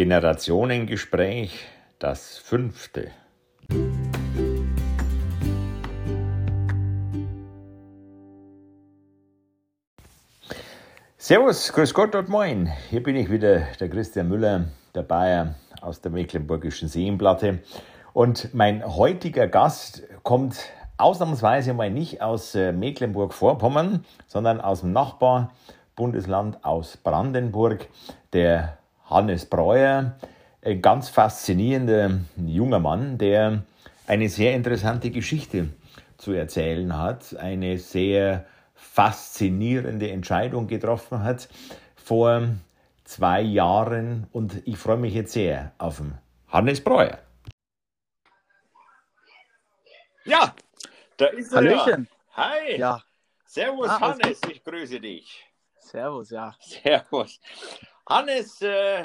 Generationengespräch, das fünfte. Servus, grüß Gott und moin. Hier bin ich wieder, der Christian Müller, der Bayer aus der Mecklenburgischen Seenplatte. Und mein heutiger Gast kommt ausnahmsweise mal nicht aus äh, Mecklenburg-Vorpommern, sondern aus dem Nachbarbundesland, aus Brandenburg, der Hannes Breuer. Ein ganz faszinierender junger Mann, der eine sehr interessante Geschichte zu erzählen hat, eine sehr faszinierende Entscheidung getroffen hat vor zwei Jahren und ich freue mich jetzt sehr auf den Hannes Breuer. Ja, da ist er. Hallöchen. Hi. Ja. Servus, Ah, Hannes, ich grüße dich. Servus, ja. Servus. Hannes, äh,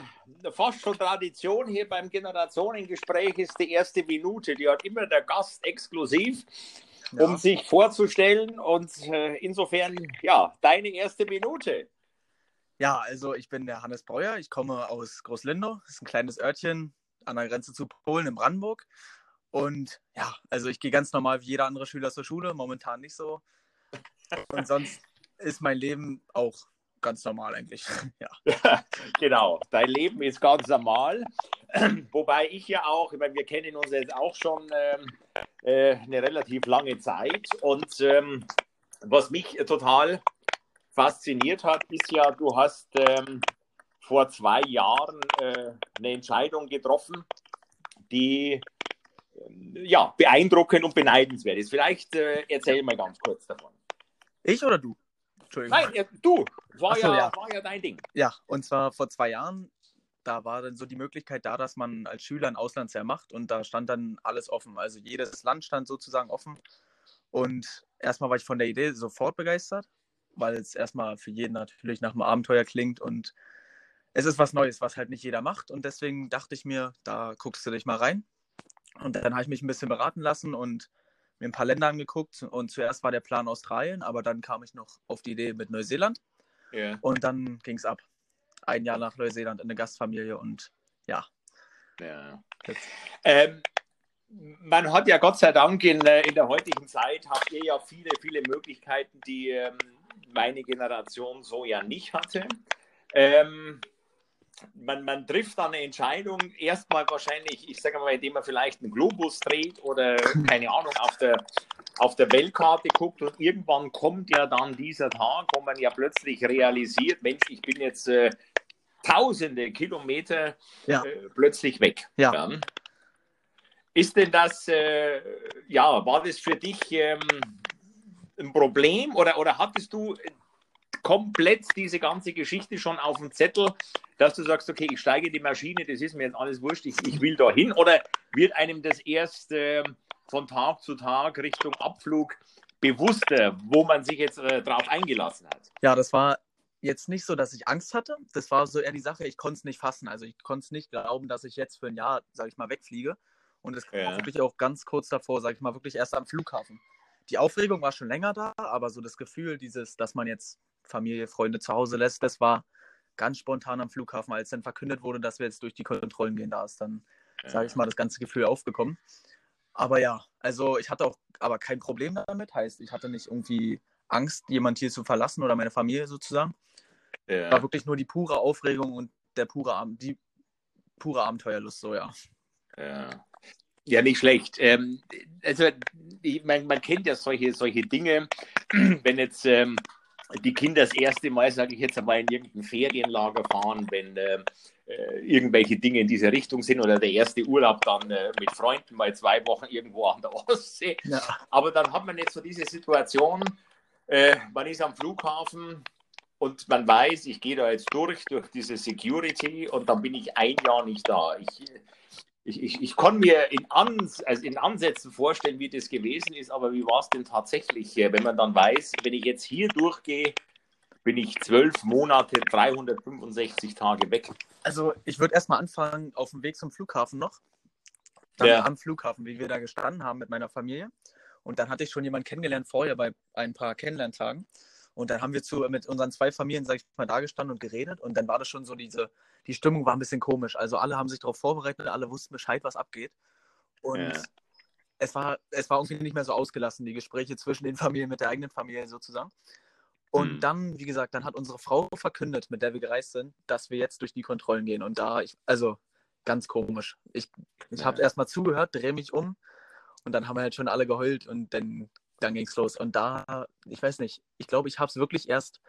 fast schon Tradition hier beim Generationengespräch ist die erste Minute. Die hat immer der Gast exklusiv, um Ja. sich vorzustellen. Und äh, insofern, ja, deine erste Minute. Ja, also ich bin der Hannes Breuer. Ich komme aus Großlindow. Das ist ein kleines Örtchen an der Grenze zu Polen in Brandenburg. Und ja, also ich gehe ganz normal wie jeder andere Schüler zur Schule. Momentan nicht so. Und sonst ist mein Leben auch ganz normal eigentlich. Ja. genau, dein Leben ist ganz normal. Wobei ich ja auch, ich meine, wir kennen uns jetzt auch schon ähm, äh, eine relativ lange Zeit. Und ähm, was mich total fasziniert hat, ist ja, du hast ähm, vor zwei Jahren äh, eine Entscheidung getroffen, die ähm, ja, beeindruckend und beneidenswert ist. Vielleicht äh, erzähl mal ganz kurz davon. Ich oder du? Nein, du, war, so, ja, ja. war ja dein Ding. Ja, und zwar vor zwei Jahren, da war dann so die Möglichkeit da, dass man als Schüler ein Auslandsjahr macht und da stand dann alles offen. Also jedes Land stand sozusagen offen. Und erstmal war ich von der Idee sofort begeistert, weil es erstmal für jeden natürlich nach einem Abenteuer klingt und es ist was Neues, was halt nicht jeder macht. Und deswegen dachte ich mir, da guckst du dich mal rein. Und dann habe ich mich ein bisschen beraten lassen und mir ein paar Länder angeguckt. Und zuerst war der Plan Australien, aber dann kam ich noch auf die Idee mit Neuseeland. Ja. Und dann ging es ab. Ein Jahr nach Neuseeland in eine Gastfamilie und ja. Ja. Ähm, man hat ja Gott sei Dank in, äh, in der heutigen Zeit habt ihr ja viele, viele Möglichkeiten, die ähm, meine Generation so ja nicht hatte. Ähm, man, man trifft dann eine Entscheidung, erstmal wahrscheinlich, ich sage mal, indem man vielleicht einen Globus dreht oder keine Ahnung, auf der, auf der Weltkarte guckt und irgendwann kommt ja dann dieser Tag, wo man ja plötzlich realisiert, Mensch, ich bin jetzt äh, tausende Kilometer Ja. äh, plötzlich weg. Ja. Ist denn das, äh, ja, war das für dich ähm, ein Problem oder, oder hattest du komplett diese ganze Geschichte schon auf dem Zettel, dass du sagst, okay, ich steige in die Maschine, das ist mir jetzt alles wurscht, ich, ich will da hin? Oder wird einem das erst ähm, von Tag zu Tag Richtung Abflug bewusster, wo man sich jetzt äh, drauf eingelassen hat? Ja, das war jetzt nicht so, dass ich Angst hatte. Das war so eher die Sache, ich konnte es nicht fassen. Also ich konnte es nicht glauben, dass ich jetzt für ein Jahr, sage ich mal, wegfliege. Und es Ja. auch wirklich auch ganz kurz davor, sage ich mal, wirklich erst am Flughafen. Die Aufregung war schon länger da, aber so das Gefühl, dieses, dass man jetzt Familie, Freunde zu Hause lässt, das war ganz spontan am Flughafen, als dann verkündet wurde, dass wir jetzt durch die Kontrollen gehen. Da ist dann, sage ich mal, das ganze Gefühl aufgekommen. Aber ja, also ich hatte auch aber kein Problem damit. Heißt, ich hatte nicht irgendwie Angst, jemand hier zu verlassen oder meine Familie sozusagen. Ja. War wirklich nur die pure Aufregung und der pure, die pure Abenteuerlust, so ja. Ja. Ja, nicht schlecht. Ähm, also, ich, man, man kennt ja solche, solche Dinge, wenn jetzt ähm, die Kinder das erste Mal, sage ich jetzt einmal, in irgendein Ferienlager fahren, wenn ähm, äh, irgendwelche Dinge in diese Richtung sind oder der erste Urlaub dann äh, mit Freunden mal zwei Wochen irgendwo an der Ostsee. ja. Aber dann hat man jetzt so diese Situation, äh, man ist am Flughafen und man weiß, ich gehe da jetzt durch, durch diese Security und dann bin ich ein Jahr nicht da. Ich, ich, ich, ich kann mir in, Ans, also in Ansätzen vorstellen, wie das gewesen ist, aber wie war es denn tatsächlich, wenn man dann weiß, wenn ich jetzt hier durchgehe, bin ich zwölf Monate, 365 Tage weg. Also ich würde erstmal anfangen auf dem Weg zum Flughafen noch. Dann Ja. am Flughafen, wie wir da gestanden haben mit meiner Familie. Und dann hatte ich schon jemanden kennengelernt vorher bei ein paar Kennenlerntagen. Und dann haben wir zu, mit unseren zwei Familien, sag ich mal, da gestanden und geredet. Und dann war das schon so diese, die Stimmung war ein bisschen komisch. Also alle haben sich darauf vorbereitet, alle wussten Bescheid, was abgeht. Und ja. es, war, es war irgendwie nicht mehr so ausgelassen, die Gespräche zwischen den Familien mit der eigenen Familie sozusagen. Und hm. dann, wie gesagt, dann hat unsere Frau verkündet, mit der wir gereist sind, dass wir jetzt durch die Kontrollen gehen. Und da, ich, also ganz komisch. Ich, ich habe erstmal zugehört, drehe mich um und dann haben wir halt schon alle geheult und dann, dann ging es los. Und da, ich weiß nicht, ich glaube, ich habe es wirklich erst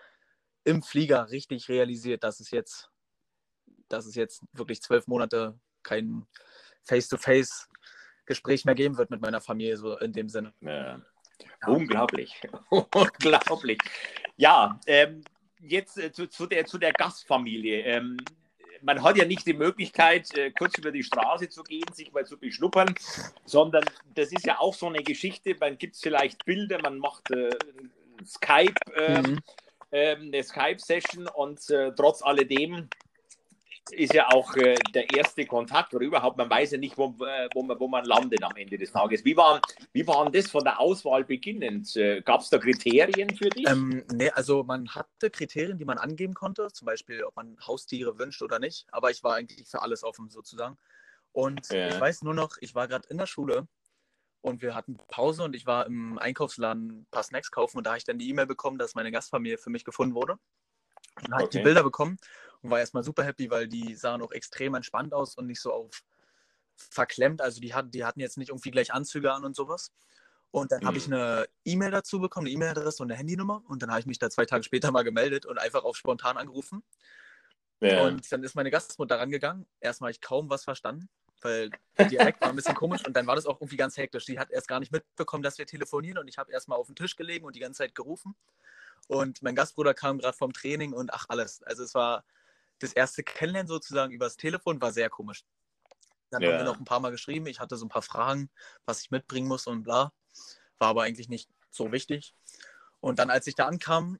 im Flieger richtig realisiert, dass es jetzt, dass es jetzt wirklich zwölf Monate kein Face-to-Face-Gespräch mehr geben wird mit meiner Familie, so in dem Sinne. Ja. Unglaublich. Unglaublich. Ja, ähm, jetzt äh, zu, zu, der, zu der Gastfamilie. Ähm, man hat ja nicht die Möglichkeit, äh, kurz über die Straße zu gehen, sich mal zu beschnuppern, sondern das ist ja auch so eine Geschichte. Man gibt vielleicht Bilder, man macht äh, Skype, äh, mhm. Ähm, eine Skype-Session und äh, trotz alledem ist ja auch äh, der erste Kontakt oder überhaupt, man weiß ja nicht, wo, äh, wo, man, wo man landet am Ende des Tages. Wie war, wie waren das von der Auswahl beginnend? Äh, Gab es da Kriterien für dich? Ähm, nee, also man hatte Kriterien, die man angeben konnte, zum Beispiel, ob man Haustiere wünscht oder nicht, aber ich war eigentlich für alles offen sozusagen. Und ja. ich weiß nur noch, ich war gerade in der Schule und wir hatten Pause und ich war im Einkaufsladen ein paar Snacks kaufen und da habe ich dann die E-Mail bekommen, dass meine Gastfamilie für mich gefunden wurde. Und dann habe okay. ich die Bilder bekommen und war erstmal super happy, weil die sahen auch extrem entspannt aus und nicht so auf verklemmt. Also die hatten, die hatten jetzt nicht irgendwie gleich Anzüge an und sowas. Und dann mhm. habe ich eine E-Mail dazu bekommen, eine E-Mail-Adresse und eine Handynummer. Und dann habe ich mich da zwei Tage später mal gemeldet und einfach auf spontan angerufen. Ja. Und dann ist meine Gastmutter rangegangen. Erstmal habe ich kaum was verstanden, weil der Dialekt war ein bisschen komisch. Und dann war das auch irgendwie ganz hektisch. Die hat erst gar nicht mitbekommen, dass wir telefonieren. Und ich habe erstmal auf den Tisch gelegen und die ganze Zeit gerufen. Und mein Gastbruder kam gerade vom Training und ach alles. Also es war das erste Kennenlernen sozusagen übers Telefon war sehr komisch. Dann ja. haben wir noch ein paar Mal geschrieben. Ich hatte so ein paar Fragen, was ich mitbringen muss und bla. War aber eigentlich nicht so wichtig. Und dann, als ich da ankam,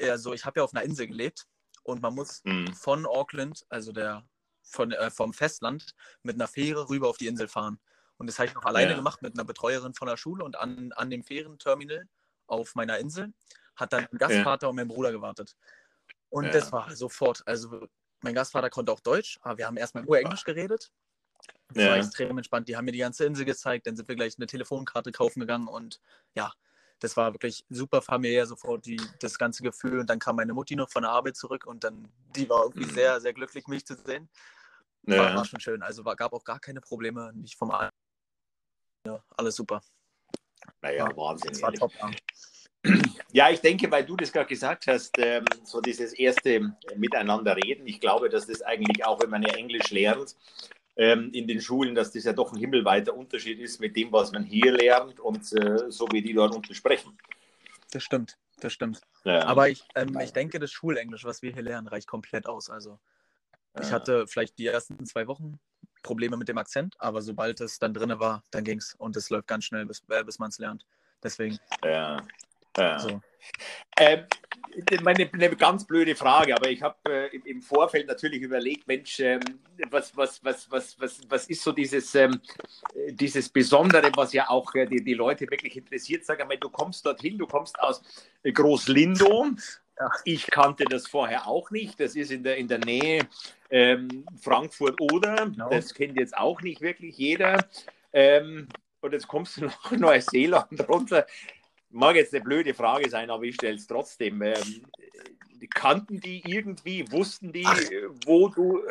also ich habe ja auf einer Insel gelebt und man muss mhm. von Auckland, also der von, äh, vom Festland, mit einer Fähre rüber auf die Insel fahren. Und das habe ich noch alleine ja. gemacht mit einer Betreuerin von der Schule und an, an dem Fährenterminal auf meiner Insel hat dann ein Gastvater ja. und mein Bruder gewartet. Und ja. das war sofort, also mein Gastvater konnte auch Deutsch, aber wir haben erstmal nur Englisch geredet. Das ja. war extrem entspannt. Die haben mir die ganze Insel gezeigt, dann sind wir gleich eine Telefonkarte kaufen gegangen und ja, das war wirklich super familiär sofort, die, das ganze Gefühl. Und dann kam meine Mutti noch von der Arbeit zurück und dann, die war irgendwie mhm. sehr, sehr glücklich, mich zu sehen. War, ja. war schon schön. Also war, gab auch gar keine Probleme, nicht vom Arbeit. Ja, alles super. Naja, ja, Wahnsinn. Das war top. Ja, ich denke, weil du das gerade gesagt hast, ähm, so dieses erste Miteinander reden. Ich glaube, dass das eigentlich auch, wenn man ja Englisch lernt, ähm, in den Schulen, dass das ja doch ein himmelweiter Unterschied ist mit dem, was man hier lernt und äh, so wie die dort unten sprechen. Das stimmt, das stimmt. Ja. Aber ich, ähm, ich denke, das Schulenglisch, was wir hier lernen, reicht komplett aus. Also ich hatte vielleicht die ersten zwei Wochen Probleme mit dem Akzent, aber sobald es dann drin war, dann ging es und es läuft ganz schnell, bis, äh, bis man es lernt. Deswegen. Ja. Ja. So. Ähm, meine, eine ganz blöde Frage, aber ich habe äh, im Vorfeld natürlich überlegt, Mensch, ähm, was, was, was, was, was, was ist so dieses, ähm, dieses Besondere, was ja auch äh, die, die Leute wirklich interessiert? Sag einmal, du kommst dorthin, du kommst aus Großlindow. Ich kannte das vorher auch nicht. Das ist in der, in der Nähe ähm, Frankfurt oder. Genau. Das kennt jetzt auch nicht wirklich jeder. Ähm, und jetzt kommst du nach Neuseeland runter mag jetzt eine blöde Frage sein, aber ich stelle es trotzdem. Ähm, kannten die irgendwie, wussten die, Ach. wo du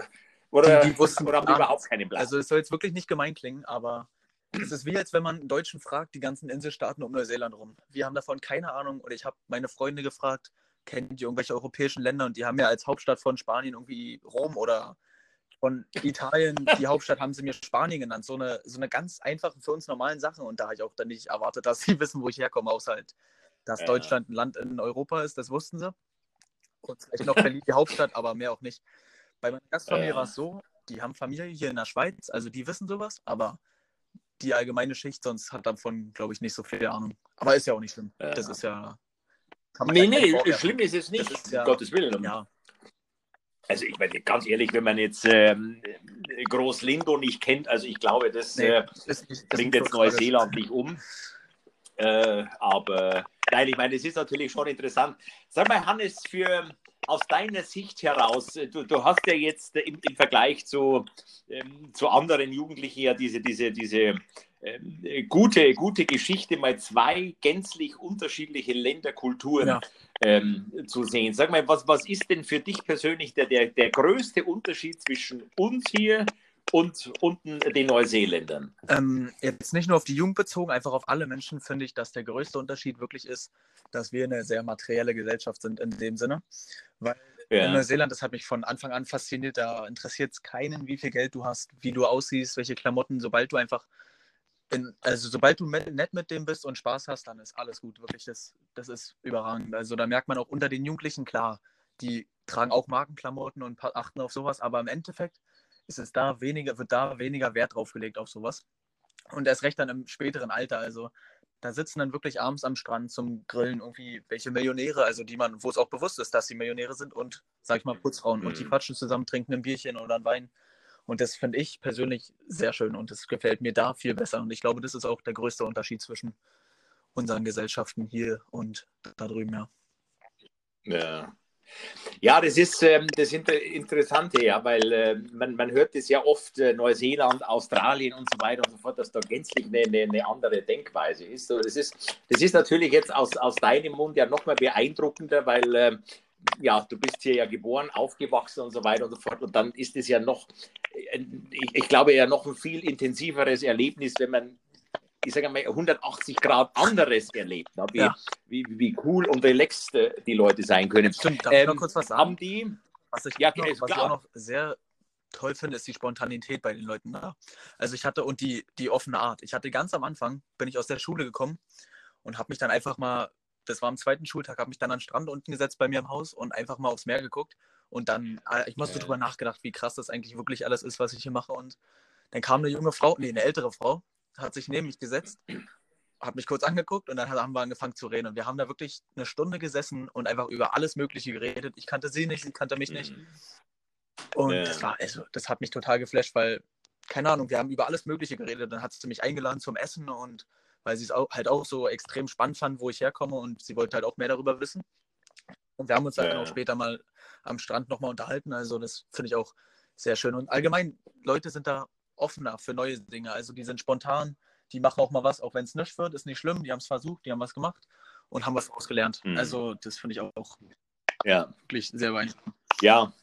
oder, die, die wussten oder haben die überhaupt keinen Plan? Also es soll jetzt wirklich nicht gemein klingen, aber es ist wie, als wenn man einen Deutschen fragt, die ganzen Inselstaaten um Neuseeland rum. Wir haben davon keine Ahnung und ich habe meine Freunde gefragt, kennt ihr irgendwelche europäischen Länder und die haben ja als Hauptstadt von Spanien irgendwie Rom oder von Italien, die Hauptstadt, haben sie mir Spanien genannt. So eine, so eine ganz einfache, für uns normalen Sache. Und da habe ich auch dann nicht erwartet, dass sie wissen, wo ich herkomme, außer halt, dass ja. Deutschland ein Land in Europa ist, das wussten sie. Und vielleicht noch Berlin die Hauptstadt, aber mehr auch nicht. Bei meiner Gastfamilie ja. war es so, die haben Familie hier in der Schweiz, also die wissen sowas, aber die allgemeine Schicht sonst hat davon, glaube ich, nicht so viel Ahnung. Aber ist ja auch nicht schlimm. Ja. Das ist ja. Nee, nee, schlimm ist es nicht, ist ja, Gottes Willen. Ja, also ich meine, ganz ehrlich, wenn man jetzt ähm, Groß-Lindo nicht kennt, also ich glaube, das, nee, äh, das nicht, das bringt jetzt Neuseeland nicht um. Äh, aber nein, ich meine, es ist natürlich schon interessant. Sag mal, Hannes, für aus deiner Sicht heraus, du, du hast ja jetzt im, im Vergleich zu, ähm, zu anderen Jugendlichen ja diese, diese, diese ähm, gute, gute Geschichte, mal zwei gänzlich unterschiedliche Länderkulturen ja. ähm, zu sehen. Sag mal, was, was ist denn für dich persönlich der, der, der größte Unterschied zwischen uns hier und unten den Neuseeländern? Ähm, jetzt nicht nur auf die Jugend bezogen, einfach auf alle Menschen finde ich, dass der größte Unterschied wirklich ist, dass wir eine sehr materielle Gesellschaft sind in dem Sinne. Weil ja. in Neuseeland, das hat mich von Anfang an fasziniert, da interessiert es keinen, wie viel Geld du hast, wie du aussiehst, welche Klamotten, sobald du einfach in, also sobald du nett mit dem bist und Spaß hast, dann ist alles gut. Wirklich, das, das ist überragend. Also da merkt man auch unter den Jugendlichen, klar, die tragen auch Markenklamotten und achten auf sowas, aber im Endeffekt ist es da weniger, wird da weniger Wert drauf gelegt auf sowas. Und erst recht dann im späteren Alter. Also da sitzen dann wirklich abends am Strand zum Grillen irgendwie welche Millionäre, also die man, wo es auch bewusst ist, dass sie Millionäre sind und, sag ich mal, Putzfrauen. Mhm. Und die mhm. quatschen zusammen, trinken ein Bierchen oder ein Wein. Und das finde ich persönlich sehr schön und das gefällt mir da viel besser. Und ich glaube, das ist auch der größte Unterschied zwischen unseren Gesellschaften hier und da drüben, ja. Ja, ja, das ist ähm, das Interessante, ja, weil äh, man, man hört es ja oft, äh, Neuseeland, Australien und so weiter und so fort, dass da gänzlich eine, eine, eine andere Denkweise ist. Das ist. Das ist natürlich jetzt aus, aus deinem Mund ja nochmal beeindruckender, weil äh, ja, du bist hier ja geboren, aufgewachsen und so weiter und so fort. Und dann ist es ja noch, äh, ich, ich glaube, ja noch ein viel intensiveres Erlebnis, wenn man ich sage mal, 180 Grad anderes erlebt, ne? wie, ja. wie, wie, cool und relaxed äh, die Leute sein können. Stimmt, darf ähm, ich noch kurz was sagen? Haben die, was ich, ja, noch, was ich auch noch sehr toll finde, ist die Spontanität bei den Leuten da. Also ich hatte, und die, die offene Art. Ich hatte ganz am Anfang, bin ich aus der Schule gekommen und habe mich dann einfach mal, das war am zweiten Schultag, habe mich dann an den Strand unten gesetzt bei mir im Haus und einfach mal aufs Meer geguckt. Und dann, äh, ich musste ja. drüber nachgedacht, wie krass das eigentlich wirklich alles ist, was ich hier mache. Und dann kam eine junge Frau, nee, eine ältere Frau, hat sich neben mich gesetzt, hat mich kurz angeguckt und dann haben wir angefangen zu reden. Und wir haben da wirklich eine Stunde gesessen und einfach über alles Mögliche geredet. Ich kannte sie nicht, sie kannte mich nicht. Mhm. Und ja. das war, also, das hat mich total geflasht, weil, keine Ahnung, wir haben über alles Mögliche geredet. Dann hat sie mich eingeladen zum Essen und weil sie es auch, halt auch so extrem spannend fand, wo ich herkomme und sie wollte halt auch mehr darüber wissen. Und wir haben uns halt ja. dann auch später mal am Strand nochmal unterhalten. Also das finde ich auch sehr schön. Und allgemein, Leute sind da offener für neue Dinge. Also die sind spontan, die machen auch mal was, auch wenn es nicht wird, ist nicht schlimm. Die haben es versucht, die haben was gemacht und haben was ausgelernt. Mhm. Also das finde ich auch ja. wirklich sehr beeindruckend. Ja,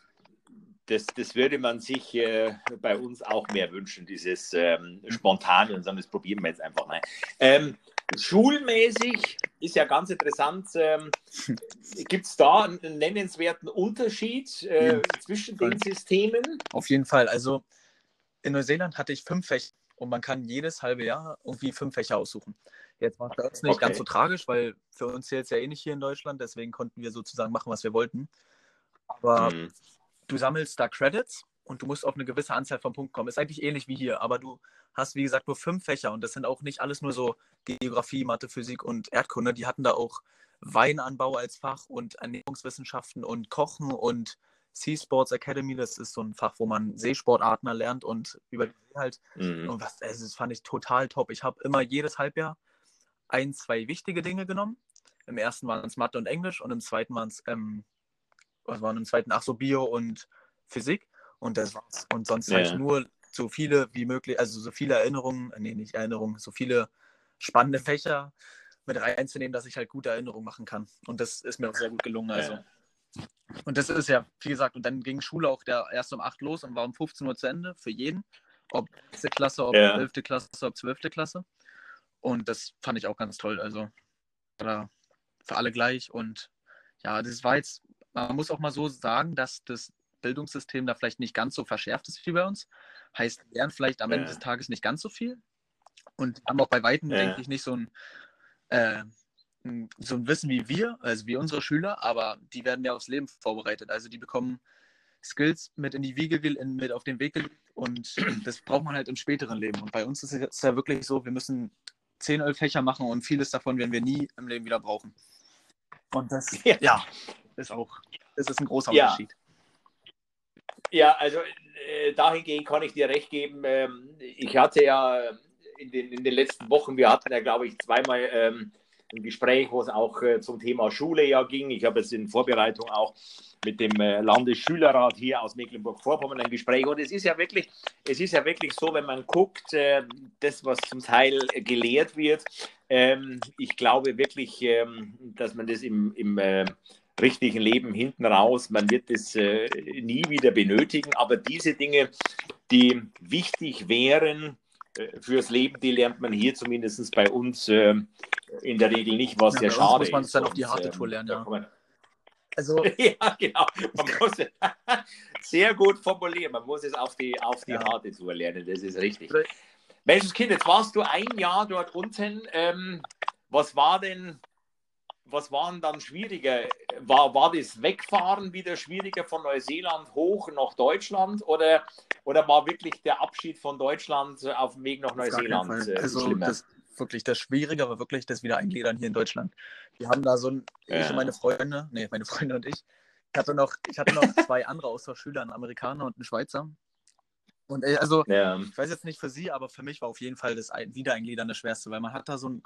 das, das würde man sich äh, bei uns auch mehr wünschen, dieses ähm, Spontane und sagen, das probieren wir jetzt einfach mal. Ähm, schulmäßig ist ja ganz interessant. Ähm, Gibt es da einen nennenswerten Unterschied äh, ja. zwischen den Systemen? Auf jeden Fall. Also in Neuseeland hatte ich fünf Fächer und man kann jedes halbe Jahr irgendwie fünf Fächer aussuchen. Jetzt war es uns nicht okay. ganz so tragisch, weil für uns zählt es ja eh nicht hier in Deutschland, deswegen konnten wir sozusagen machen, was wir wollten. Aber mhm. Du sammelst da Credits und du musst auf eine gewisse Anzahl von Punkten kommen. Ist eigentlich ähnlich wie hier, aber du hast, wie gesagt, nur fünf Fächer und das sind auch nicht alles nur so Geografie, Mathe, Physik und Erdkunde. Die hatten da auch Weinanbau als Fach und Ernährungswissenschaften und Kochen und Sea Sports Academy, das ist so ein Fach, wo man Seesportarten lernt und über die See halt. Mhm. Und was, also das fand ich total top. Ich habe immer jedes Halbjahr ein, zwei wichtige Dinge genommen. Im ersten waren es Mathe und Englisch und im zweiten waren es, ähm, was waren im zweiten, ach so, Bio und Physik. Und das war's. Und sonst ja. halt nur so viele wie möglich, also so viele Erinnerungen, nee, nicht Erinnerungen, so viele spannende Fächer mit reinzunehmen, dass ich halt gute Erinnerungen machen kann. Und das ist mir auch sehr gut gelungen. Also. Ja. Und das ist ja, wie gesagt, und dann ging Schule auch der erst um 8 los und war um 15 Uhr zu Ende für jeden. Ob 6. Klasse, ob ja. 11. Klasse, ob 12. Klasse. Und das fand ich auch ganz toll. Also für alle gleich. Und ja, das war jetzt, man muss auch mal so sagen, dass das Bildungssystem da vielleicht nicht ganz so verschärft ist wie bei uns. Heißt, lernen vielleicht am ja. Ende des Tages nicht ganz so viel. Und haben auch bei Weitem, ja. denke ich, nicht so ein äh, so ein Wissen wie wir, also wie unsere Schüler, aber die werden mehr aufs Leben vorbereitet. Also die bekommen Skills mit in die Wiege, mit auf den Weg gelegt und das braucht man halt im späteren Leben. Und bei uns ist es ja wirklich so, wir müssen zehn, elf Fächer machen und vieles davon werden wir nie im Leben wieder brauchen. Und das, ja, ja ist auch, das ist ein großer. Unterschied. Ja, also äh, dahingehend kann ich dir recht geben. Ähm, ich hatte ja in den, in den letzten Wochen, wir hatten ja, glaube ich, zweimal ähm, ein Gespräch, wo es auch äh, zum Thema Schule ja ging. Ich habe es in Vorbereitung auch mit dem äh, Landesschülerrat hier aus Mecklenburg-Vorpommern ein Gespräch. Und es ist ja wirklich, es ist ja wirklich so, wenn man guckt, äh, das, was zum Teil gelehrt wird, ähm, ich glaube wirklich, ähm, dass man das im, im äh, richtigen Leben hinten raus, man wird das äh, nie wieder benötigen. Aber diese Dinge, die wichtig wären, äh, fürs Leben, die lernt man hier zumindest bei uns äh, in der Regel nicht, was ja, sehr schade muss man es dann auf die harte Tour lernen, ja. Also, ja, genau. Man muss sehr gut formulieren. Man muss es auf die, auf die ja. harte Tour lernen. Das ist richtig. Menschenskind, jetzt warst du ein Jahr dort unten. Ähm, was war denn, was waren dann schwieriger? War, war das Wegfahren wieder schwieriger von Neuseeland hoch nach Deutschland oder, oder war wirklich der Abschied von Deutschland auf dem Weg nach Neuseeland äh, also schlimmer? Das, wirklich das Schwierige war wirklich das Wiedereingliedern hier in Deutschland. Wir haben da so ein, ja. ich und meine Freunde, nee, meine Freunde und ich, ich hatte noch, ich hatte noch zwei andere Austauschschüler, einen Amerikaner und einen Schweizer. Und äh, also, ja. ich weiß jetzt nicht für sie, aber für mich war auf jeden Fall das Wiedereingliedern das Schwerste, weil man hat da so ein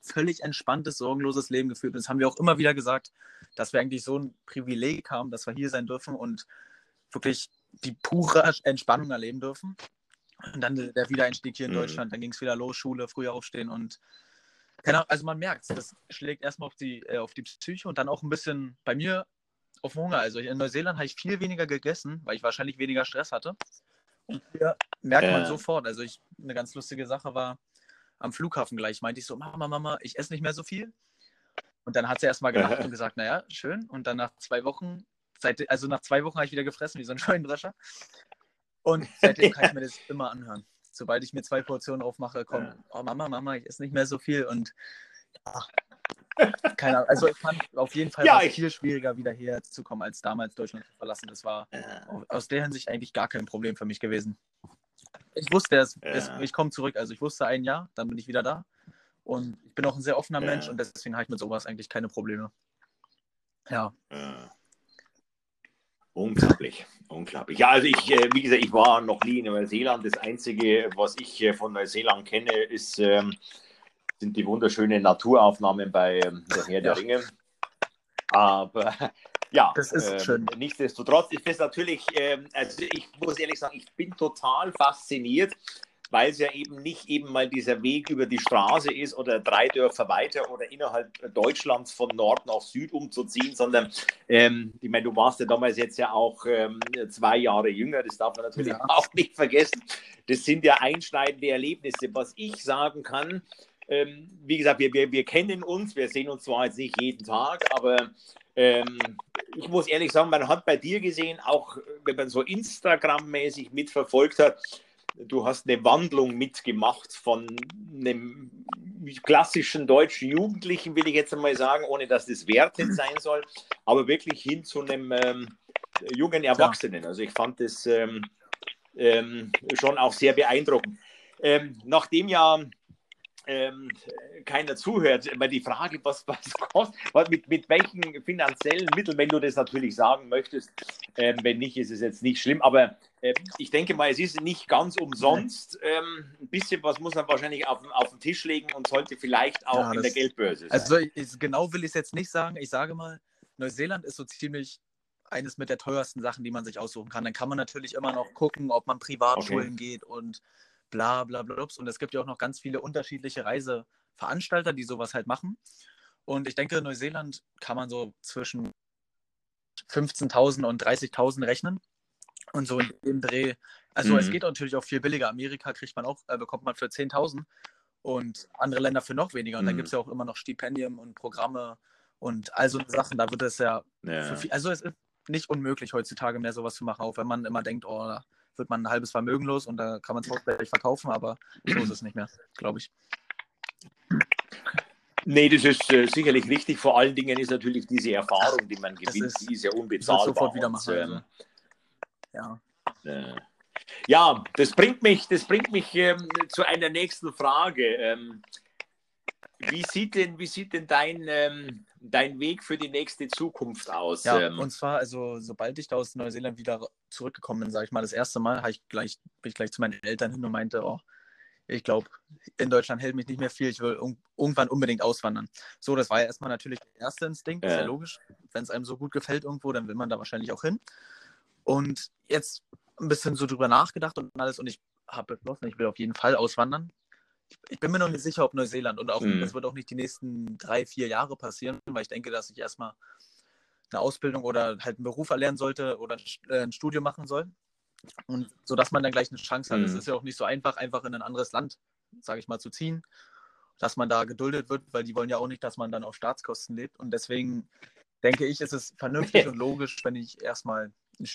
völlig entspanntes, sorgenloses Leben geführt. Und das haben wir auch immer wieder gesagt, dass wir eigentlich so ein Privileg haben, dass wir hier sein dürfen und wirklich die pure Entspannung erleben dürfen. Und dann der Wiedereinstieg hier in mhm. Deutschland, dann ging es wieder los, Schule, früher aufstehen und genau, also man merkt, das schlägt erstmal auf die, äh, auf die Psyche und dann auch ein bisschen bei mir auf den Hunger. Also in Neuseeland habe ich viel weniger gegessen, weil ich wahrscheinlich weniger Stress hatte. Und hier merkt man sofort. Also ich, eine ganz lustige Sache war am Flughafen gleich, meinte ich so, Mama, Mama, ich esse nicht mehr so viel. Und dann hat sie erstmal gelacht und gesagt, naja, schön. Und dann nach zwei Wochen, seit, also nach zwei Wochen habe ich wieder gefressen, wie so ein Scheunendrescher. Und seitdem kann ich mir das immer anhören. Sobald ich mir zwei Portionen aufmache, kommt, oh Mama, Mama, ich esse nicht mehr so viel. Und ja, keine Ahnung. Also ich fand auf jeden Fall ja, viel schwieriger, wieder hierher zu kommen, als damals Deutschland zu verlassen. Das war aus der Hinsicht eigentlich gar kein Problem für mich gewesen. Ich wusste, es, ja. es, ich komme zurück. Also ich wusste ein Jahr, dann bin ich wieder da. Und ich bin auch ein sehr offener Mensch und deswegen habe ich mit sowas eigentlich keine Probleme. Ja. Unglaublich, unglaublich. Ja, also ich, äh, wie gesagt, ich war noch nie in Neuseeland. Das Einzige, was ich äh, von Neuseeland kenne, ist, ähm, sind die wunderschönen Naturaufnahmen bei ähm, der Herr der Ringe. Aber ja, das ist ähm, schön. Nichtsdestotrotz ist das natürlich, ähm, also ich muss ehrlich sagen, ich bin total fasziniert weil es ja eben nicht eben mal dieser Weg über die Straße ist oder drei Dörfer weiter oder innerhalb Deutschlands von Nord nach Süd umzuziehen, sondern ähm, ich meine, du warst ja damals jetzt ja auch ähm, zwei Jahre jünger, das darf man natürlich ja. auch nicht vergessen. Das sind ja einschneidende Erlebnisse. Was ich sagen kann, ähm, wie gesagt, wir, wir, wir kennen uns, wir sehen uns zwar jetzt nicht jeden Tag, aber ähm, ich muss ehrlich sagen, man hat bei dir gesehen, auch wenn man so Instagram-mäßig mitverfolgt hat, du hast eine Wandlung mitgemacht von einem klassischen deutschen Jugendlichen, will ich jetzt einmal sagen, ohne dass das wertend sein soll, aber wirklich hin zu einem ähm, jungen Erwachsenen. Also ich fand das ähm, ähm, schon auch sehr beeindruckend. Ähm, nachdem ja ähm, keiner zuhört, immer die Frage, was, was kostet, mit, mit welchen finanziellen Mitteln, wenn du das natürlich sagen möchtest, ähm, wenn nicht, ist es jetzt nicht schlimm, aber äh, ich denke mal, es ist nicht ganz umsonst. Ähm, ein bisschen was muss man wahrscheinlich auf, auf den Tisch legen und sollte vielleicht auch ja, in der Geldbörse sein. Also ich, genau will ich es jetzt nicht sagen. Ich sage mal, Neuseeland ist so ziemlich eines mit der teuersten Sachen, die man sich aussuchen kann. Dann kann man natürlich immer noch gucken, ob man Privatschulen okay. geht und bla bla bla. Und es gibt ja auch noch ganz viele unterschiedliche Reiseveranstalter, die sowas halt machen. Und ich denke, Neuseeland kann man so zwischen 15.000 und 30.000 rechnen. Und so in dem Dreh. Also mhm. es geht natürlich auch viel billiger. Amerika kriegt man auch, äh, bekommt man für 10.000 und andere Länder für noch weniger. Und mhm. da gibt es ja auch immer noch Stipendien und Programme und all so Sachen. Da wird es ja, ja. Viel, also es ist nicht unmöglich heutzutage mehr sowas zu machen, auch wenn man immer denkt, oh, wird man ein halbes Vermögen los und da kann man es gleich verkaufen, aber so ist es nicht mehr, glaube ich. Nee, das ist äh, sicherlich richtig. Vor allen Dingen ist natürlich diese Erfahrung, die man gewinnt, ist, die ist ja unbezahlbar. sofort wieder machen. Und, ähm, also. Ja. Äh, ja, das bringt mich, das bringt mich ähm, zu einer nächsten Frage. Ähm, wie sieht denn, wie sieht denn dein, ähm, dein Weg für die nächste Zukunft aus? Ja, ähm, und zwar, also sobald ich da aus Neuseeland wieder zurückgekommen bin, sage ich mal, das erste Mal, ich gleich, bin ich gleich zu meinen Eltern hin und meinte, oh, ich glaube, in Deutschland hält mich nicht mehr viel. Ich will irgendwann unbedingt auswandern. So, das war ja erstmal natürlich der erste Instinkt, ja. ist ja logisch. Wenn es einem so gut gefällt irgendwo, dann will man da wahrscheinlich auch hin. Und jetzt ein bisschen so drüber nachgedacht und alles und ich habe beschlossen, ich will auf jeden Fall auswandern. Ich bin mir noch nicht sicher, ob Neuseeland und auch mhm. das wird auch nicht die nächsten drei, vier Jahre passieren, weil ich denke, dass ich erstmal eine Ausbildung oder halt einen Beruf erlernen sollte oder äh, ein Studium machen soll. Und so dass man dann gleich eine Chance hat. Es mhm. ist ja auch nicht so einfach, einfach in ein anderes Land, sage ich mal, zu ziehen, dass man da geduldet wird, weil die wollen ja auch nicht, dass man dann auf Staatskosten lebt. Und deswegen denke ich, ist es vernünftig und logisch, wenn ich erstmal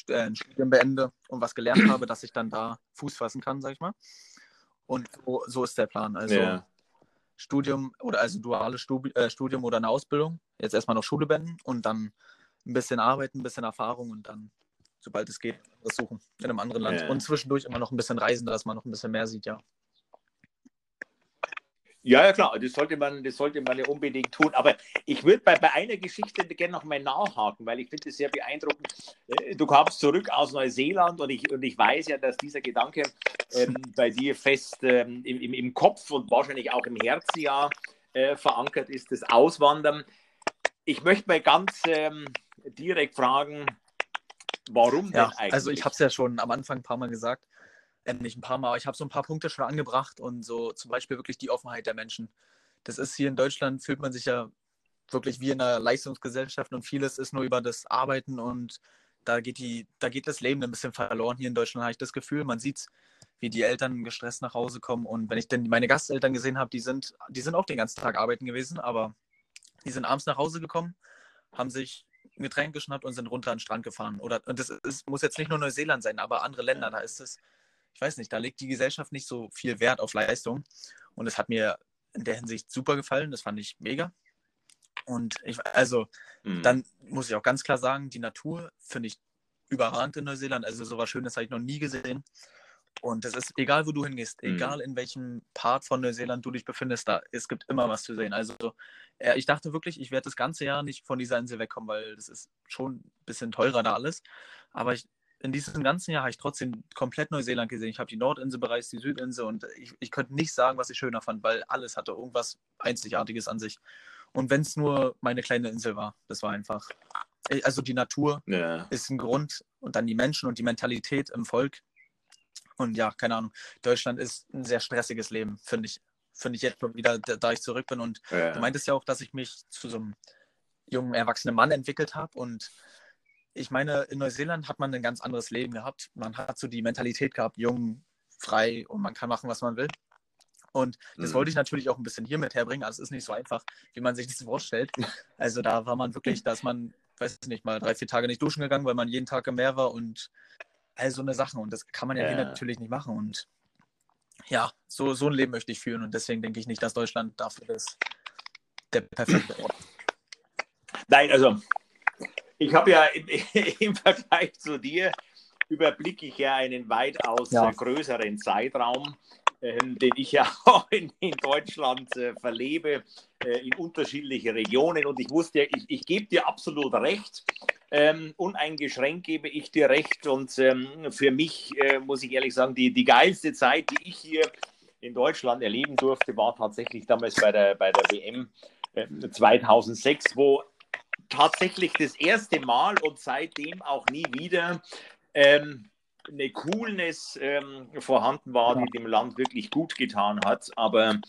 äh, ein Studium beende und was gelernt habe, dass ich dann da Fuß fassen kann, sag ich mal. Und so, so ist der Plan. Also ja. Studium oder also duales äh, Studium oder eine Ausbildung. Jetzt erstmal noch Schule beenden und dann ein bisschen arbeiten, ein bisschen Erfahrung und dann, sobald es geht, was suchen in einem anderen Land. Ja. Und zwischendurch immer noch ein bisschen reisen, dass man noch ein bisschen mehr sieht, ja. Ja, ja, klar, das sollte man, das sollte man ja unbedingt tun. Aber ich würde bei, bei einer Geschichte gerne noch mal nachhaken, weil ich finde es sehr beeindruckend. Äh, du kamst zurück aus Neuseeland und ich, und ich weiß ja, dass dieser Gedanke ähm, bei dir fest ähm, im, im, Kopf und wahrscheinlich auch im Herzen ja äh, verankert ist, das Auswandern. Ich möchte mal ganz ähm, direkt fragen, warum ja, denn eigentlich? Also ich habe es ja schon am Anfang ein paar Mal gesagt äh, nicht ein paar Mal, aber ich habe so ein paar Punkte schon angebracht und so zum Beispiel wirklich die Offenheit der Menschen. Das ist hier in Deutschland, fühlt man sich ja wirklich wie in einer Leistungsgesellschaft und vieles ist nur über das Arbeiten und da geht, die, da geht das Leben ein bisschen verloren. Hier in Deutschland habe ich das Gefühl, man sieht wie die Eltern gestresst nach Hause kommen. Und wenn ich denn meine Gasteltern gesehen habe, die sind, die sind auch den ganzen Tag arbeiten gewesen, aber die sind abends nach Hause gekommen, haben sich Getränk geschnappt und sind runter an den Strand gefahren. Oder, und das ist, muss jetzt nicht nur Neuseeland sein, aber andere Länder, da ist es ich weiß nicht, da legt die Gesellschaft nicht so viel Wert auf Leistung. Und es hat mir in der Hinsicht super gefallen. Das fand ich mega. Und ich, also, mhm. dann muss ich auch ganz klar sagen, die Natur finde ich überragend in Neuseeland. Also, sowas Schönes habe ich noch nie gesehen. Und es ist egal, wo du hingehst, mhm. egal in welchem Part von Neuseeland du dich befindest, da es gibt immer was zu sehen. Also äh, ich dachte wirklich, ich werde das ganze Jahr nicht von dieser Insel wegkommen, weil das ist schon ein bisschen teurer da alles. Aber ich in diesem ganzen Jahr habe ich trotzdem komplett Neuseeland gesehen. Ich habe die Nordinsel bereist, die Südinsel und ich, ich könnte nicht sagen, was ich schöner fand, weil alles hatte irgendwas Einzigartiges an sich. Und wenn es nur meine kleine Insel war, das war einfach. Äh, also die Natur ja. ist ein Grund und dann die Menschen und die Mentalität im Volk. Und ja, keine Ahnung. Deutschland ist ein sehr stressiges Leben, finde ich. Finde ich jetzt schon wieder, da ich zurück bin. Und ja. du meintest ja auch, dass ich mich zu so einem jungen, erwachsenen Mann entwickelt habe. Und ich meine, in Neuseeland hat man ein ganz anderes Leben gehabt. Man hat so die Mentalität gehabt, jung, frei und man kann machen, was man will. Und das mhm. wollte ich natürlich auch ein bisschen hier mit herbringen. Also es ist nicht so einfach, wie man sich das vorstellt. Also da war man wirklich, dass man, weiß ich nicht, mal drei, vier Tage nicht duschen gegangen, weil man jeden Tag im Meer war und all so eine Sachen. Und das kann man ja, ja. hier natürlich nicht machen. Und ja, so, so ein Leben möchte ich führen. Und deswegen denke ich nicht, dass Deutschland dafür ist der perfekte Ort. Nein, also ich habe ja im, im, Vergleich zu dir überblicke ich ja einen weitaus ja. größeren Zeitraum, den ich ja auch in, in Deutschland äh, verlebe, äh, in unterschiedliche Regionen. Und ich wusste ich, ich gebe dir absolut recht. Ähm, uneingeschränkt gebe ich dir recht. Und ähm, für mich, äh, muss ich ehrlich sagen, die, die geilste Zeit, die ich hier in Deutschland erleben durfte, war tatsächlich damals bei der, bei der WM 2006, äh, wo tatsächlich das erste Mal und seitdem auch nie wieder ähm, eine Coolness ähm, vorhanden war, die dem Land wirklich gut getan hat. Aber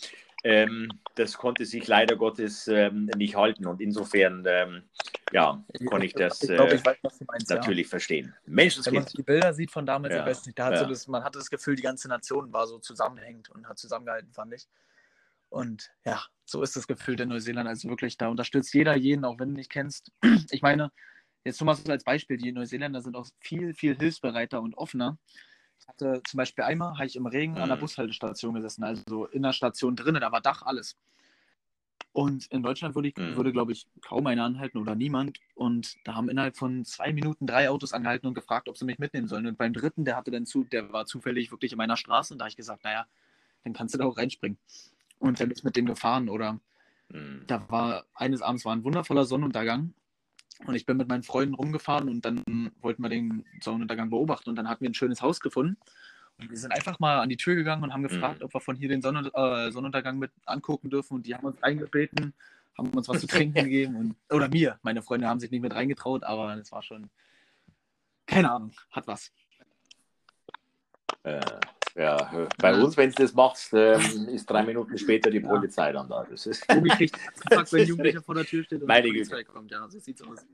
ähm, das konnte sich leider Gottes ähm, nicht halten. Und insofern, ähm, ja, konnte ich das ich glaub, ich weiß, meinst, natürlich ja. verstehen. Mensch, Wenn man die Bilder sieht von damals, ja. nicht, da hat ja. so das, man hatte das Gefühl, die ganze Nation war so zusammenhängend und hat zusammengehalten, fand ich. Und ja, so ist das Gefühl in Neuseeland. Also wirklich, da unterstützt jeder jeden, auch wenn du nicht kennst. Ich meine, jetzt nur mal so als Beispiel, die Neuseeländer sind auch viel, viel hilfsbereiter und offener. Ich hatte zum Beispiel einmal, habe ich im Regen an der mhm. Bushaltestation gesessen, also in der Station drinnen, da war Dach, alles. Und in Deutschland würde, ich, mhm. würde glaube ich, kaum einer anhalten oder niemand. Und da haben innerhalb von zwei Minuten drei Autos angehalten und gefragt, ob sie mich mitnehmen sollen. Und beim dritten, der hatte dann zu, der war zufällig wirklich in meiner Straße und da habe ich gesagt, naja, dann kannst du da auch reinspringen und dann ist mit dem gefahren. Oder mhm. da war eines Abends war ein wundervoller Sonnenuntergang und ich bin mit meinen Freunden rumgefahren und dann wollten wir den Sonnenuntergang beobachten und dann hatten wir ein schönes Haus gefunden Und wir sind einfach mal an die Tür gegangen und haben gefragt, mhm. ob wir von hier den Sonne, äh, Sonnenuntergang mit angucken dürfen. Und die haben uns eingebeten, haben uns was zu trinken gegeben. Und, oder mir. Meine Freunde haben sich nicht mit reingetraut, aber es war schon, keine Ahnung, hat was. Äh, ja, bei ja. uns, wenn du das machst, ähm, ist drei Minuten später die Polizei dann da. Das ist. Umgekriegt, wenn ein Jugendlicher vor der Tür steht und Meine die Polizei kommt. Ja, so sieht's aus.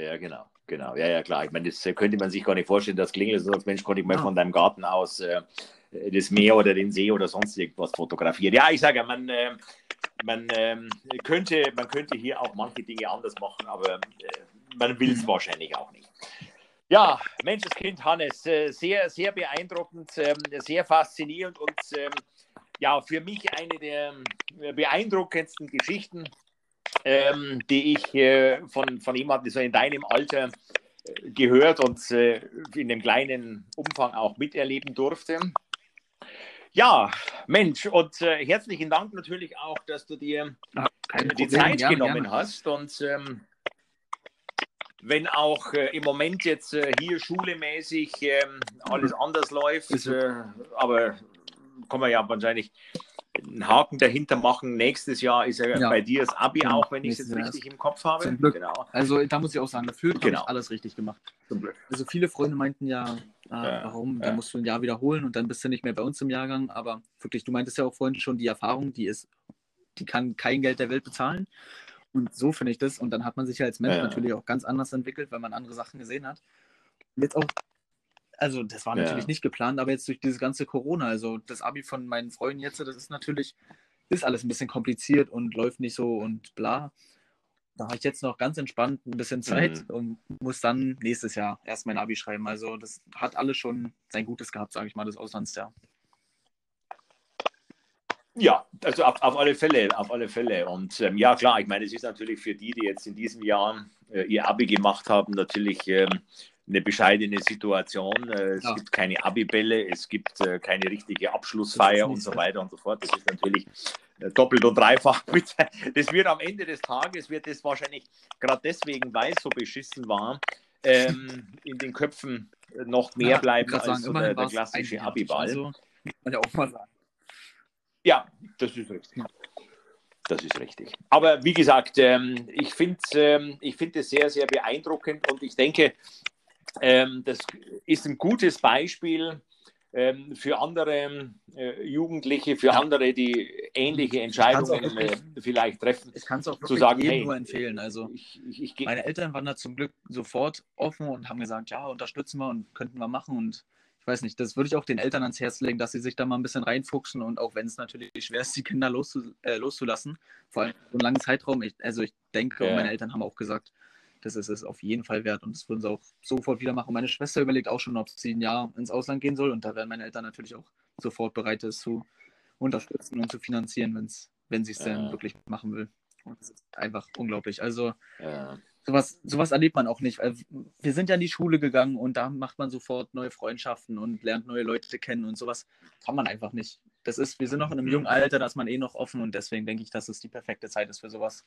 Ja, genau, genau. Ja, ja, klar. Ich meine, das könnte man sich gar nicht vorstellen, das klingelt so, als Mensch, konnte ich mal ja. von deinem Garten aus äh, das Meer oder den See oder sonst irgendwas fotografieren. Ja, ich sage ja, man, äh, man, äh, könnte, man könnte hier auch manche Dinge anders machen, aber äh, man will es wahrscheinlich auch nicht. Ja, Menschenskind Hannes, äh, sehr, sehr beeindruckend, ähm, sehr faszinierend und ähm, ja, für mich eine der äh, beeindruckendsten Geschichten, ähm, die ich von, von jemandem so in deinem Alter gehört und in einem kleinen Umfang auch miterleben durfte. Ja, Mensch, und äh, herzlichen Dank natürlich auch, dass du dir ja, die Zeit gerne, genommen gerne. hast und ähm, wenn auch äh, im Moment jetzt äh, hier schulemäßig äh, alles anders läuft, äh, aber kann man ja wahrscheinlich einen Haken dahinter machen. Nächstes Jahr ist ja, ja. bei dir das Abi ja, auch, wenn ich es jetzt richtig im Kopf habe. Zum Glück. Genau. Also da muss ich auch sagen, dafür genau. habe ich alles richtig gemacht. Zum Glück. Also viele Freunde meinten ja, ah, ja warum, da musst du ein Jahr wiederholen und dann bist du nicht mehr bei uns im Jahrgang. Aber wirklich, du meintest ja auch vorhin schon, die Erfahrung, die ist, die kann kein Geld der Welt bezahlen. Und so finde ich das. Und dann hat man sich ja als Mensch ja. natürlich auch ganz anders entwickelt, weil man andere Sachen gesehen hat. Und jetzt auch, also das war natürlich nicht geplant, aber jetzt durch dieses ganze Corona, also das Abi von meinen Freunden jetzt, das ist natürlich, ist alles ein bisschen kompliziert und läuft nicht so und bla. Da habe ich jetzt noch ganz entspannt ein bisschen Zeit mhm. und muss dann nächstes Jahr erst mein Abi schreiben. Also das hat alles schon sein Gutes gehabt, sage ich mal, das Auslandsjahr. Ja, also auf, auf alle Fälle, auf alle Fälle. Und ähm, ja, klar, ich meine, es ist natürlich für die, die jetzt in diesem Jahr äh, ihr Abi gemacht haben, natürlich ähm, eine bescheidene Situation. Äh, es ja. gibt keine Abibälle, es gibt äh, keine richtige Abschlussfeier und so weiter und so fort. Das ist natürlich äh, doppelt und dreifach. Mit, das wird am Ende des Tages, wird es wahrscheinlich gerade deswegen, weil es so beschissen war, ähm, in den Köpfen noch mehr ja, bleiben als sagen, so der, der klassische Abiball. Also, kann man ja auch mal sagen. Ja, das ist richtig. Das ist richtig. Aber wie gesagt, ähm, ich finde ähm, es find sehr, sehr beeindruckend und ich denke, ähm, das ist ein gutes Beispiel ähm, für andere äh, Jugendliche, für ja. andere, die ähnliche Entscheidungen wirklich, äh, vielleicht treffen. Ich kann es auch zu sagen, hey, nur empfehlen. Also ich, ich, ich, meine Eltern waren da zum Glück sofort offen und haben gesagt, ja, unterstützen wir und könnten wir machen und ich weiß nicht, das würde ich auch den Eltern ans Herz legen, dass sie sich da mal ein bisschen reinfuchsen und auch wenn es natürlich schwer ist, die Kinder loszu, äh, loszulassen, vor allem so einen langen Zeitraum. Ich, also ich denke, ja. meine Eltern haben auch gesagt, das ist es auf jeden Fall wert und das würden sie auch sofort wieder machen. Meine Schwester überlegt auch schon, ob sie ein Jahr ins Ausland gehen soll und da wären meine Eltern natürlich auch sofort bereit, es zu unterstützen und zu finanzieren, wenn's, wenn sie es ja. denn wirklich machen will. Und das ist einfach unglaublich. Also ja sowas, sowas erlebt man auch nicht. Wir sind ja in die Schule gegangen und da macht man sofort neue Freundschaften und lernt neue Leute kennen und sowas kann man einfach nicht. Das ist, wir sind noch in einem jungen Alter, da ist man eh noch offen und deswegen denke ich, dass es die perfekte Zeit ist für sowas.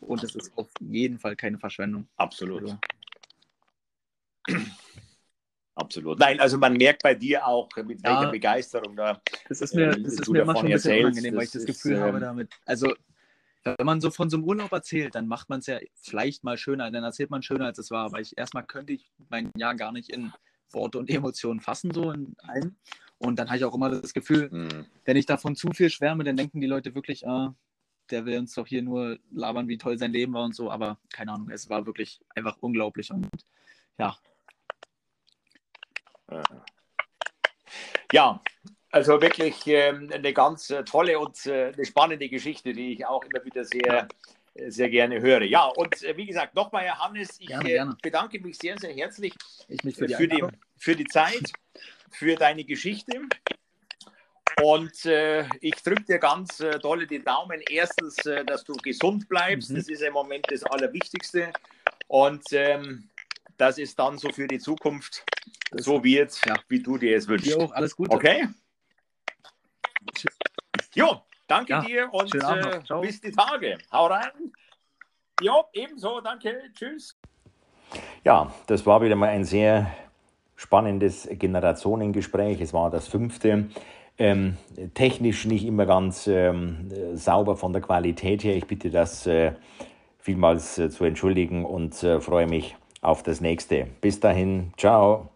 Und es ist auf jeden Fall keine Verschwendung. Absolut. Also. Absolut. Nein, also man merkt bei dir auch, mit ja, welcher Begeisterung da. Das ist mir, äh, das ist mir immer schon ein bisschen erzählst. unangenehm, weil ich das Gefühl ist, habe, ähm, damit. Also wenn man so von so einem Urlaub erzählt, dann macht man es ja vielleicht mal schöner, dann erzählt man schöner, als es war. Aber ich, erstmal könnte ich mein Jahr gar nicht in Worte und Emotionen fassen, so in allem. Und dann habe ich auch immer das Gefühl, mhm. wenn ich davon zu viel schwärme, dann denken die Leute wirklich, ah, der will uns doch hier nur labern, wie toll sein Leben war und so. Aber keine Ahnung, es war wirklich einfach unglaublich. Und ja. Ja, also wirklich ähm, eine ganz äh, tolle und äh, eine spannende Geschichte, die ich auch immer wieder sehr, sehr gerne höre. Ja, und äh, wie gesagt, nochmal, Herr Hannes, ich gerne, äh, gerne. bedanke mich sehr, sehr herzlich für die, für, die, für die Zeit, für deine Geschichte. Und äh, ich drücke dir ganz äh, dolle die Daumen. Erstens, äh, dass du gesund bleibst. Mhm. Das ist im Moment das Allerwichtigste. Und ähm, dass es dann so für die Zukunft das so wird, ja. wie du dir es wünschst. Dir auch alles Gute. Okay? Jo, danke ja, dir und äh, bis die Tage. Hau rein. Jo, ebenso, danke. Tschüss. Ja, das war wieder mal ein sehr spannendes Generationengespräch. Es war das fünfte. Ähm, technisch nicht immer ganz ähm, sauber von der Qualität her. Ich bitte das äh, vielmals äh, zu entschuldigen und äh, freue mich auf das nächste. Bis dahin, ciao.